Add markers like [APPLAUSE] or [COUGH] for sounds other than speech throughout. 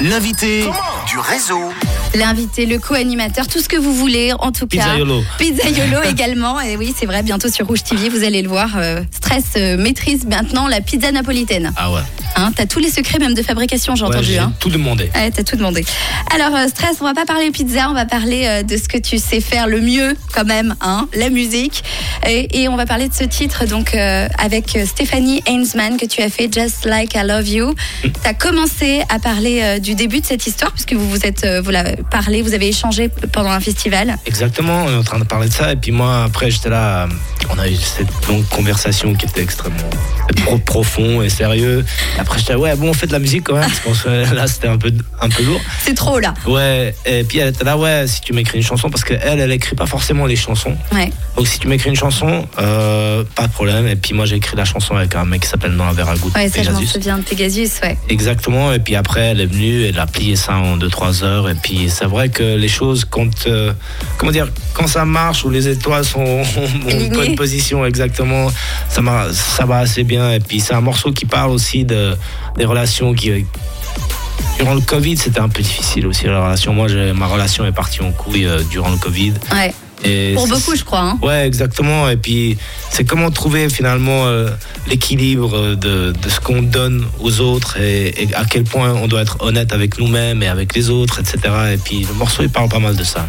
L'invité du réseau. L'invité, le co-animateur, tout ce que vous voulez, en tout cas. Pizzaiolo. Pizzaiolo [LAUGHS] également. Et oui, c'est vrai, bientôt sur Rouge TV, vous allez le voir. euh, Stress euh, maîtrise maintenant la pizza napolitaine. Ah ouais. Hein, T'as tous les secrets même de fabrication, j'ai Ouais, entendu. j'ai hein. tout demandé. Ouais, t'as tout demandé. Alors, euh, Stress, on va pas parler pizza, on va parler euh, de ce que tu sais faire le mieux, quand même, hein, la musique. Et, et on va parler de ce titre, donc, euh, avec Stéphanie Hainsman, que tu as fait Just Like I Love You. Mm. Tu as commencé à parler du début de cette histoire, puisque vous vous êtes, vous l'avez parlé, vous avez échangé pendant un festival. Exactement, on est en train de parler de ça. Et puis moi, après, j'étais là. On a eu cette longue conversation extrêmement pro- profond et sérieux. Après, j'étais ouais, bon, on fait de la musique quand même. Je pense que là, c'était un peu, un peu lourd. C'est trop, là. Ouais, et puis elle était là, ouais, si tu m'écris une chanson, parce qu'elle, elle écrit pas forcément les chansons. Ouais. Donc si tu m'écris une chanson, euh, pas de problème. Et puis moi, j'ai écrit la chanson avec un mec qui s'appelle Noah Verragout. Ouais, ça, je m'en Pegasus. souviens de Pegasus, ouais. Exactement, et puis après elle est venue, elle a plié ça en 2-3 heures, et puis c'est vrai que les choses, quand, euh, comment dire, quand ça marche, ou les étoiles sont [LAUGHS] en bonne position, exactement, ça, ça va assez bien, et puis c'est un morceau qui parle aussi de, des relations qui... Durant le Covid, c'était un peu difficile aussi la relation. Moi, ma relation est partie en couille euh, durant le Covid. Ouais. Et Pour beaucoup, je crois. Hein. Ouais, exactement. Et puis, c'est comment trouver finalement euh, l'équilibre de, de ce qu'on donne aux autres et, et à quel point on doit être honnête avec nous-mêmes et avec les autres, etc. Et puis, le morceau, il parle pas mal de ça.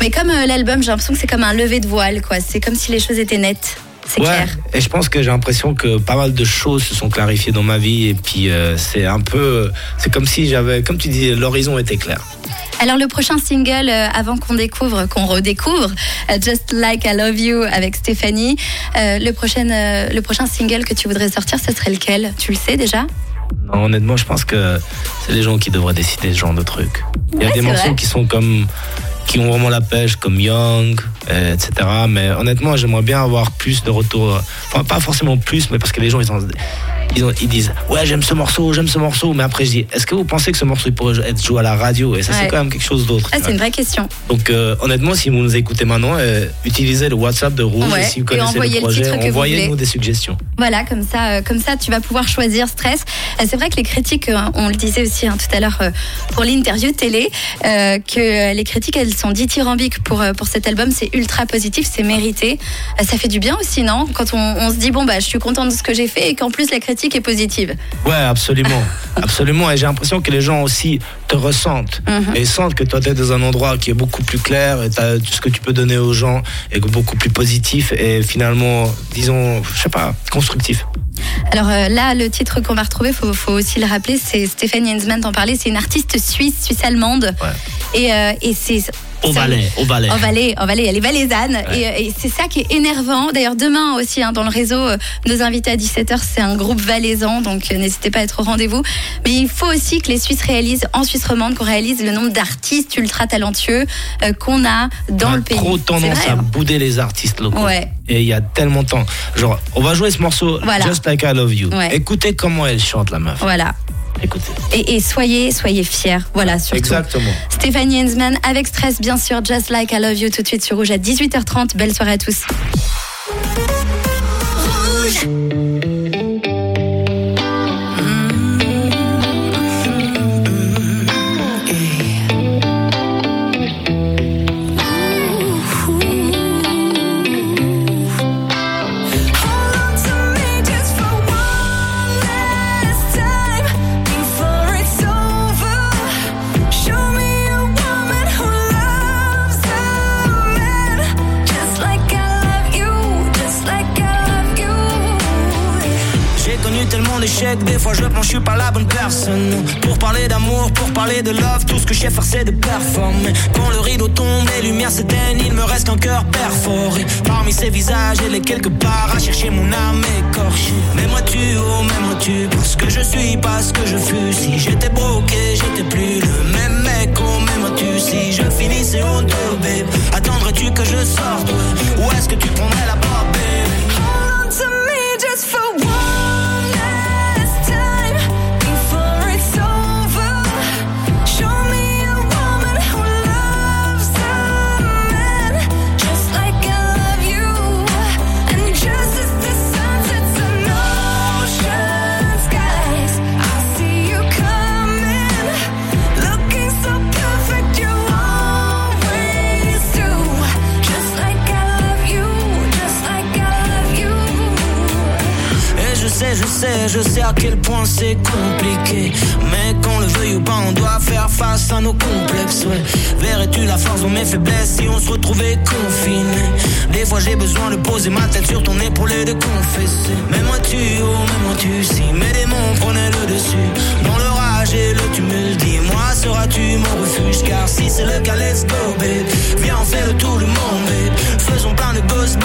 Mais comme euh, l'album, j'ai l'impression que c'est comme un lever de voile, quoi. C'est comme si les choses étaient nettes. C'est Ouais, clair. et je pense que j'ai l'impression que pas mal de choses se sont clarifiées dans ma vie. Et puis, euh, c'est un peu. C'est comme si j'avais. Comme tu dis, l'horizon était clair. Alors le prochain single, euh, avant qu'on découvre, qu'on redécouvre, euh, Just Like I Love You avec Stéphanie, euh, le, prochain, euh, le prochain single que tu voudrais sortir, ce serait lequel? Tu le sais déjà? Non, honnêtement, je pense que c'est les gens qui devraient décider ce genre de trucs. Il y a Ouais, des morceaux vrai. qui sont comme qui ont vraiment la pêche, comme Young, euh, etc. Mais honnêtement, j'aimerais bien avoir plus de retours. Enfin, pas forcément plus, mais parce que les gens, ils, ont- ils, ont- ils disent Ouais, j'aime ce morceau, j'aime ce morceau. Mais après, je dis Est-ce que vous pensez que ce morceau il pourrait être joué à la radio? Et ça, Ouais. c'est quand même quelque chose d'autre. Ah, c'est une vraie question. Donc, euh, honnêtement, si vous nous écoutez maintenant, euh, utilisez le WhatsApp de Rouge. Ouais, et si vous connaissez le projet, envoyez-nous des suggestions. Voilà, comme ça, euh, comme ça, tu vas pouvoir choisir Stress. C'est vrai que les critiques, on le disait aussi hein, tout à l'heure pour l'interview télé, que les critiques, elles sont dithyrambiques pour pour cet album. C'est ultra positif, c'est mérité. Ça fait du bien aussi, non? Quand on, on se dit bon bah, je suis contente de ce que j'ai fait et qu'en plus la critique est positive. Ouais, absolument. [LAUGHS] absolument. Et j'ai l'impression que les gens aussi te ressentent. Mhm. Et ils sentent que toi, tu es dans un endroit qui est beaucoup plus clair et t'as- ce que tu peux donner aux gens est beaucoup plus positif et finalement, disons, je sais pas, constructif. Alors euh, là, le titre qu'on va retrouver, faut, faut aussi le rappeler, c'est Stéphanie Hensman t'en parlait, c'est une artiste suisse, suisse-allemande. Ouais. Et, euh, et c'est. Au balai, au balai. En Valais, en Valais, elle est valaisanne. Et, euh, et c'est ça qui est énervant. D'ailleurs, demain aussi, hein, dans le réseau, euh, nos invités à 17h, c'est un groupe valaisan. Donc, euh, n'hésitez pas à être au rendez-vous. Mais il faut aussi que les Suisses réalisent, en Suisse romande, qu'on réalise le nombre d'artistes ultra talentueux euh, qu'on a dans On a le pays. trop tendance vrai, à hein. bouder les artistes locaux. Ouais. Et il y a tellement de temps. Genre, on va jouer ce morceau, Voilà. Just Like I Love You. Ouais. Écoutez comment elle chante, la meuf. Voilà. Écoutez. Et, et soyez, soyez fiers. Voilà, surtout. Exactement. Stéphanie Hensman avec Stress, bien sûr. Just Like I Love You tout de suite sur Rouge à 18h30. Belle soirée à tous. Des fois je pense je suis pas la bonne personne. Pour parler d'amour, pour parler de love, tout ce que je sais faire c'est de performer. Quand le rideau tombe, les lumières s'éteignent, il me reste qu'un cœur perforé. Parmi ces visages, elle est quelque part à chercher mon âme écorchée. Mets-moi tu, oh mets-moi tu, parce que je suis pas ce que je fus. Si j'étais broqué, j'étais plus le même mec, oh mets-moi tu Si je finissais au dos, babe, attendrais-tu que je sorte? je sais, je sais à quel point c'est compliqué. Mais qu'on le veuille ou pas, on doit faire face à nos complexes. Ouais. Verrais-tu la force ou mes faiblesses si on se retrouvait confinés Des fois j'ai besoin de poser ma tête sur ton épaule et de confesser. Mais moi tu, oh, mais moi tu, si mes démons prenaient le dessus. Dans l'orage et le tumulte, dis-moi, seras-tu mon refuge? Car si c'est le cas, let's go, babe. Viens, on fait le monde, babe. Faisons plein de gosses,